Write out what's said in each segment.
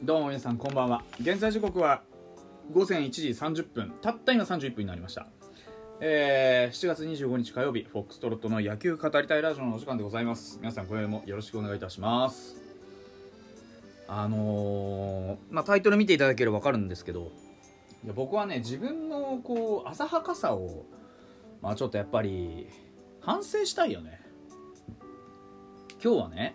どうも皆さんこんばんは。現在時刻は午前1時30分たった今31分になりました。えー、7月25日火曜日フォックストロットの野球語りたいラジオのお時間でございます。皆さん今宵もよろしくお願いいたします。あのー、まあタイトル見ていただければ分かるんですけどいや僕はね自分のこう浅はかさをまあちょっとやっぱり反省したいよね。今日はね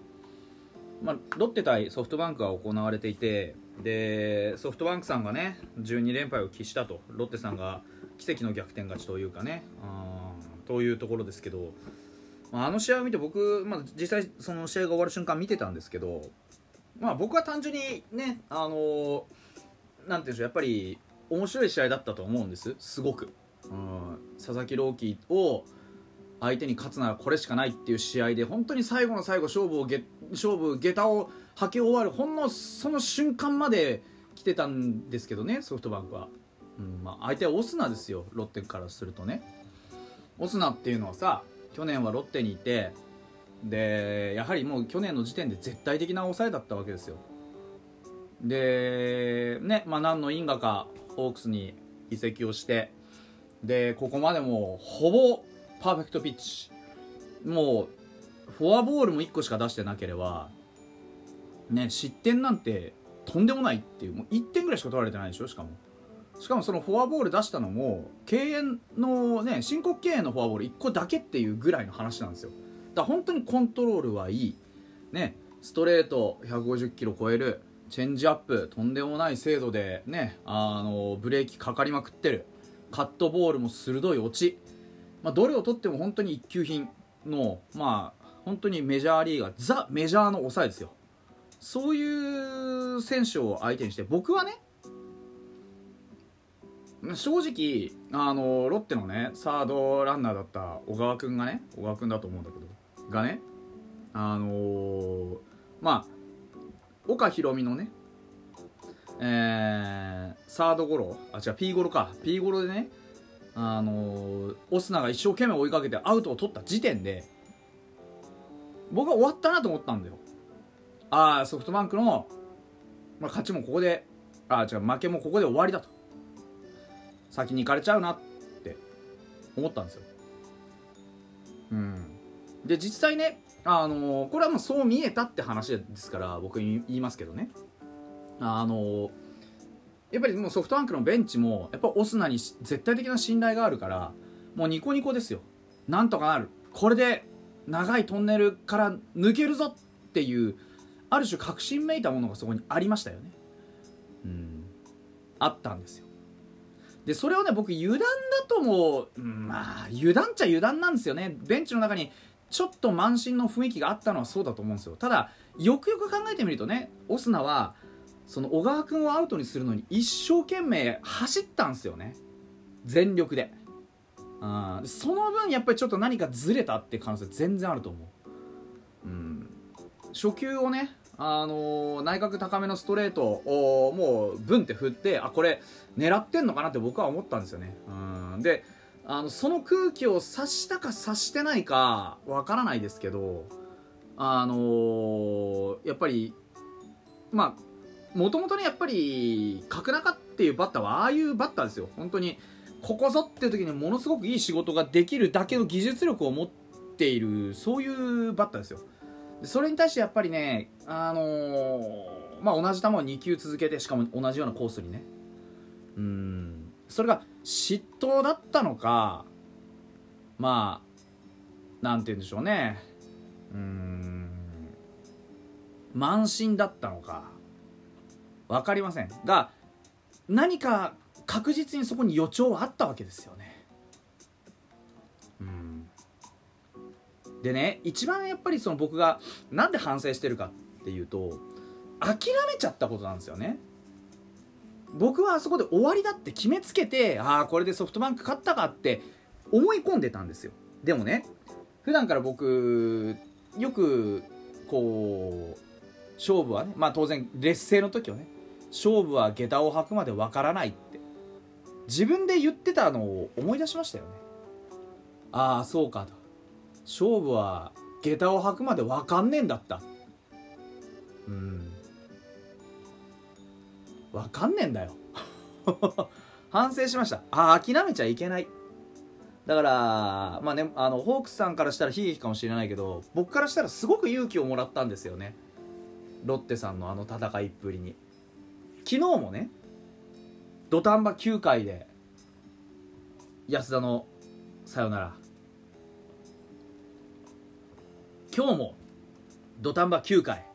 まあ、ロッテ対ソフトバンクが行われていてでソフトバンクさんがね12連敗を喫したと。ロッテさんが奇跡の逆転勝ちというかねあというところですけど、まあ、あの試合を見て僕、まあ、実際その試合が終わる瞬間見てたんですけど、まあ、僕は単純にねあのなんていうんでしょうやっぱり面白い試合だったと思うんです。すごく、うん、佐々木朗希を相手に勝つならこれしかないっていう試合で本当に最後の最後勝負をげ勝負下駄を履き終わるほんのその瞬間まで来てたんですけどねソフトバンクは、うんまあ、相手はオスナですよロッテからするとね。オスナっていうのはさ去年はロッテにいてでやはりもう去年の時点で絶対的な抑えだったわけですよ。でね、まあ、何の因果かホークスに移籍をしてでここまでもほぼパーフェクトピッチもうフォアボールも1個しか出してなければね失点なんてとんでもないっていうもう1点ぐらいしか取られてないでしょしかも。しかもそのフォアボール出したのも敬遠のね申告敬遠のフォアボール1個だけっていうぐらいの話なんですよ。だから本当にコントロールはいい。ねストレート150キロ超えるチェンジアップとんでもない精度でねあのブレーキかかりまくってる。カットボールも鋭い落ち。まあ、どれをとっても本当に一級品の、まあ、本当にメジャーリーガーザ・メジャーの抑えですよ。そういう選手を相手にして僕はね正直あのロッテのねサードランナーだった小川君がね小川君だと思うんだけどがねあのー、まあ岡大美のねえー、サードゴロあ違う P ゴロか。P ゴロでねあのオスナが一生懸命追いかけてアウトを取った時点で僕は終わったなと思ったんだよ。ああソフトバンクの、まあ、勝ちもここでああ違う負けもここで終わりだと。先に行かれちゃうなって思ったんですよ。うん。で実際ねあのこれはもうそう見えたって話ですから僕言いますけどね。あのやっぱりもうソフトバンクのベンチもやっぱオスナに絶対的な信頼があるからもうニコニコですよ。なんとかなる。これで長いトンネルから抜けるぞっていうある種確信めいたものがそこにありましたよね。うん。あったんですよ。でそれをね僕油断だともう、まあ油断っちゃ油断なんですよね。ベンチの中にちょっと満身の雰囲気があったのはそうだと思うんですよ。ただよくよく考えてみるとねオスナはその小川君をアウトにするのに一生懸命走ったんですよね。全力で。あその分やっぱりちょっと何かずれたって可能性全然あると思う、うん、初球をねあのー、内角高めのストレートをもうブンって振ってあこれ狙ってんのかなって僕は思ったんですよね、うん、であのその空気を察したか察してないかわからないですけどあのー、やっぱりまあもともとねやっぱり角中っていうバッターはああいうバッターですよ。本当にここぞっていう時にものすごくいい仕事ができるだけの技術力を持っているそういうバッターですよ。それに対してやっぱりねあのー、まあ同じ球を2球続けてしかも同じようなコースにね。うん。それが嫉妬だったのかまあなんて言うんでしょうね。うん。慢心だったのか。分かりませんが何か確実にそこに予兆はあったわけですよね。うん、でね一番やっぱりその僕が何で反省してるかっていうと諦めちゃったことなんですよね。僕はあそこで終わりだって決めつけてああこれでソフトバンク勝ったかって思い込んでたんですよでもね普段から僕よくこう勝負はねまあ当然劣勢の時はね勝負は下駄を履くまでわからないって。自分で言ってたのを思い出しましたよね。ああそうかと。勝負は下駄を履くまでわかんねえんだった。うん。分かんねえんだよ。反省しました。ああ諦めちゃいけない。だからまあねあのホークスさんからしたら悲劇かもしれないけど僕からしたらすごく勇気をもらったんですよね。ロッテさんのあの戦いっぷりに。昨日もね土壇場9回で安田のさよなら。今日も土壇場9回。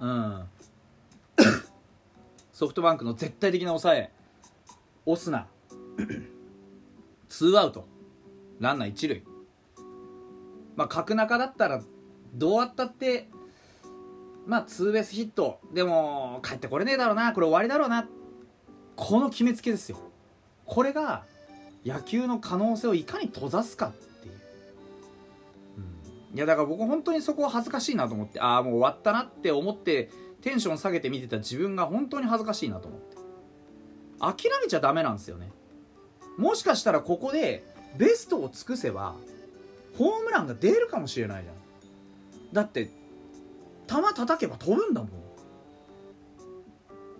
うん。ソフトバンクの絶対的な抑え。オスナ。ツーアウト。ランナー一塁。まあ角中だったらどうあったってまあツーベースヒット。でも帰ってこれねえだろうな。これ終わりだろうな。この決めつけですよ。これが野球の可能性をいかに閉ざすかっていう、うん、いやだから僕本当にそこは恥ずかしいなと思ってああもう終わったなって思ってテンション下げて見てた自分が本当に恥ずかしいなと思って。諦めちゃダメなんですよね。もしかしたらここでベストを尽くせばホームランが出るかもしれないじゃん。だって球叩けば飛ぶんだもん。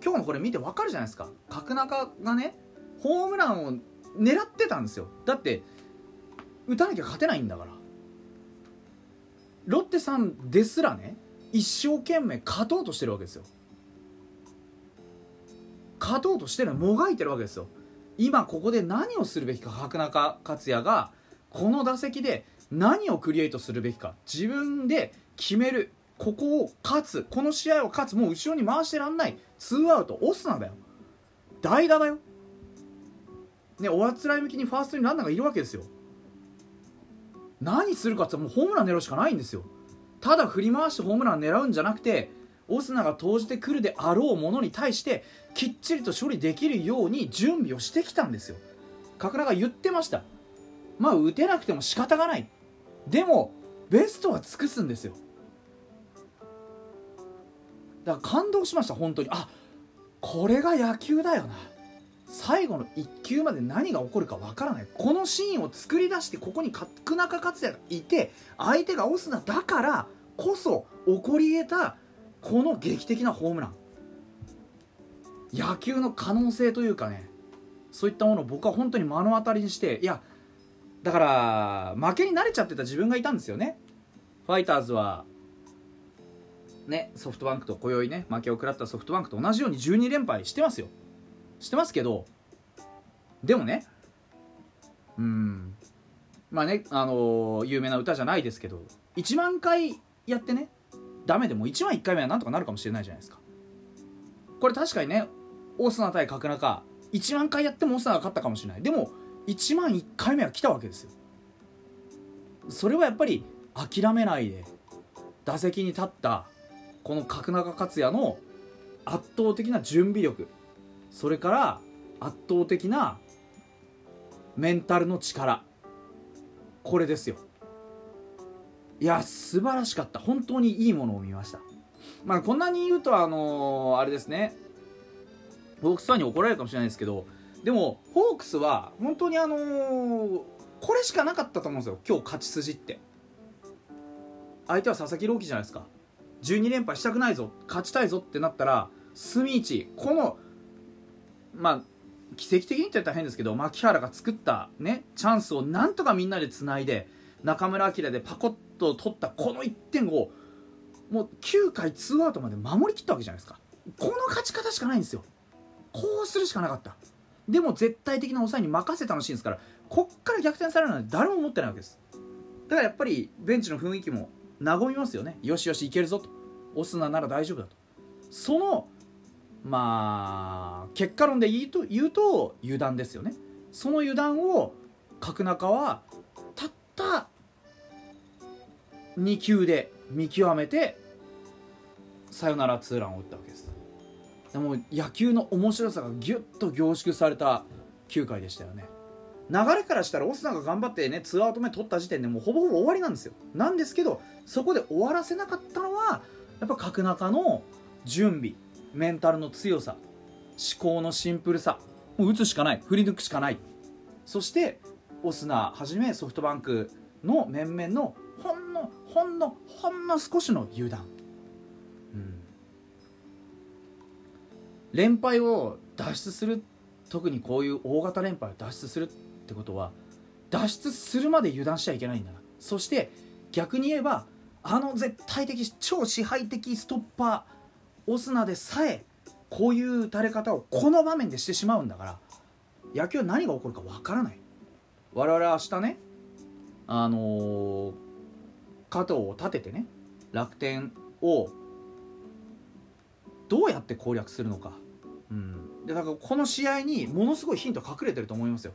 今日のこれ見てわかるじゃないですか。角中がねホームランを狙ってたんですよ。だって打たなきゃ勝てないんだから。ロッテさんですらね一生懸命勝とうとしてるわけですよ。勝とうとしてるもがいてるわけですよ。今ここで何をするべきか角中克也がこの打席で何をクリエイトするべきか自分で決めるここを勝つこの試合を勝つもう後ろに回してらんない。ツーアウトオスナだよ。代打だよ。ねおあつらい向きにファーストにランナーがいるわけですよ。何するかってもうホームラン狙うしかないんですよ。ただ振り回してホームラン狙うんじゃなくてオスナが投じてくるであろうものに対してきっちりと処理できるように準備をしてきたんですよ。角中言ってました。まあ打てなくても仕方がない。でもベストは尽くすんですよ。だから感動しました本当に。あこれが野球だよな。最後の1球まで何が起こるかわからない。このシーンを作り出してここに角中克也がいて相手がオスナだからこそ起こり得たこの劇的なホームラン。野球の可能性というかねそういったものを僕は本当に目の当たりにしていやだから負けに慣れちゃってた自分がいたんですよね。ファイターズはねソフトバンクと今宵ね負けを食らったソフトバンクと同じように12連敗してますよ。してますけどでもねうんまあねあのー、有名な歌じゃないですけど1万回やってねダメでも1万1回目はなんとかなるかもしれないじゃないですか。これ確かにねオスナ対角中1万回やってもオスナが勝ったかもしれない。でも1万1回目は来たわけですよ。それはやっぱり諦めないで打席に立ったこの角中克也の圧倒的な準備力。それから圧倒的なメンタルの力。これですよ。いや素晴らしかった。本当にいいものを見ました。まあこんなに言うとあのー、あれですね。ホークスファンに怒られるかもしれないですけどでもホークスは本当にあのー、これしかなかったと思うんですよ。今日勝ち筋って。相手は佐々木朗希じゃないですか。12連敗したくないぞ勝ちたいぞってなったら隅市このまあ奇跡的にって言ったら変ですけど牧原が作ったねチャンスをなんとかみんなでつないで中村晃でパコッと取ったこの1点をもう9回ツーアウトまで守りきったわけじゃないですか。この勝ち方しかないんですよ。こうするしかなかった。でも絶対的な抑えに任せたのシーンですからこっから逆転されるなんて誰も思ってないわけです。だからやっぱりベンチの雰囲気も和みますよね。よしよしいけるぞと。オスナなら大丈夫だと。そのまあ結果論で言うと言うと油断ですよね。その油断を角中はたった2球で見極めてサヨナラツーランを打ったわけです。でも野球の面白さがギュッと凝縮された9回でしたよね。流れからしたらオスナが頑張ってね2アウト目取った時点でもうほぼほぼ終わりなんですよ。なんですけどそこで終わらせなかったのはやっぱ角中の準備メンタルの強さ思考のシンプルさもう打つしかない振り抜くしかない。そしてオスナはじめソフトバンクの面々のほんのほんのほんの少しの油断、うん、連敗を脱出する特にこういう大型連敗を脱出するってことは脱出するまで油断しちゃいけないんだな。そして逆に言えばあの絶対的超支配的ストッパーオスナでさえこういう打たれ方をこの場面でしてしまうんだから野球は何が起こるかわからない。我々は明日ねあのー、加藤を立ててね楽天をどうやって攻略するのか、うん、でだからこの試合にものすごいヒント隠れてると思いますよ。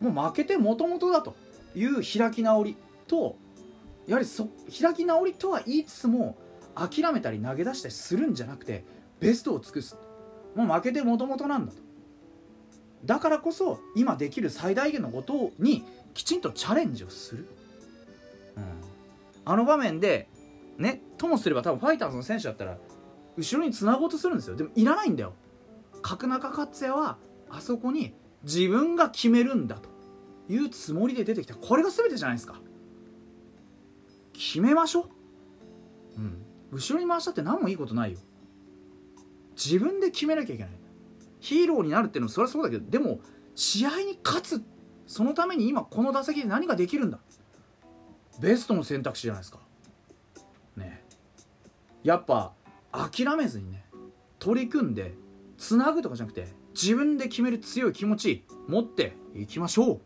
もう負けてもともとだという開き直りとやはりそ開き直りとは言いつつも諦めたり投げ出したりするんじゃなくてベストを尽くす。もう負けてもともとなんだと。だからこそ今できる最大限のことにきちんとチャレンジをする、うん、あの場面でねともすれば多分ファイターズの選手だったら後ろにつなごうとするんですよ。でもいらないんだよ。角中勝也はあそこに自分が決めるんだというつもりで出てきた。これが全てじゃないですか。決めましょう。うん。後ろに回したって何もいいことないよ。自分で決めなきゃいけない。ヒーローになるっていうのはそれはそうだけどでも試合に勝つそのために今この打席で何ができるんだ。ベストの選択肢じゃないですか。ね。やっぱ諦めずにね取り組んでつなぐとかじゃなくて自分で決める強い気持ち持っていきましょう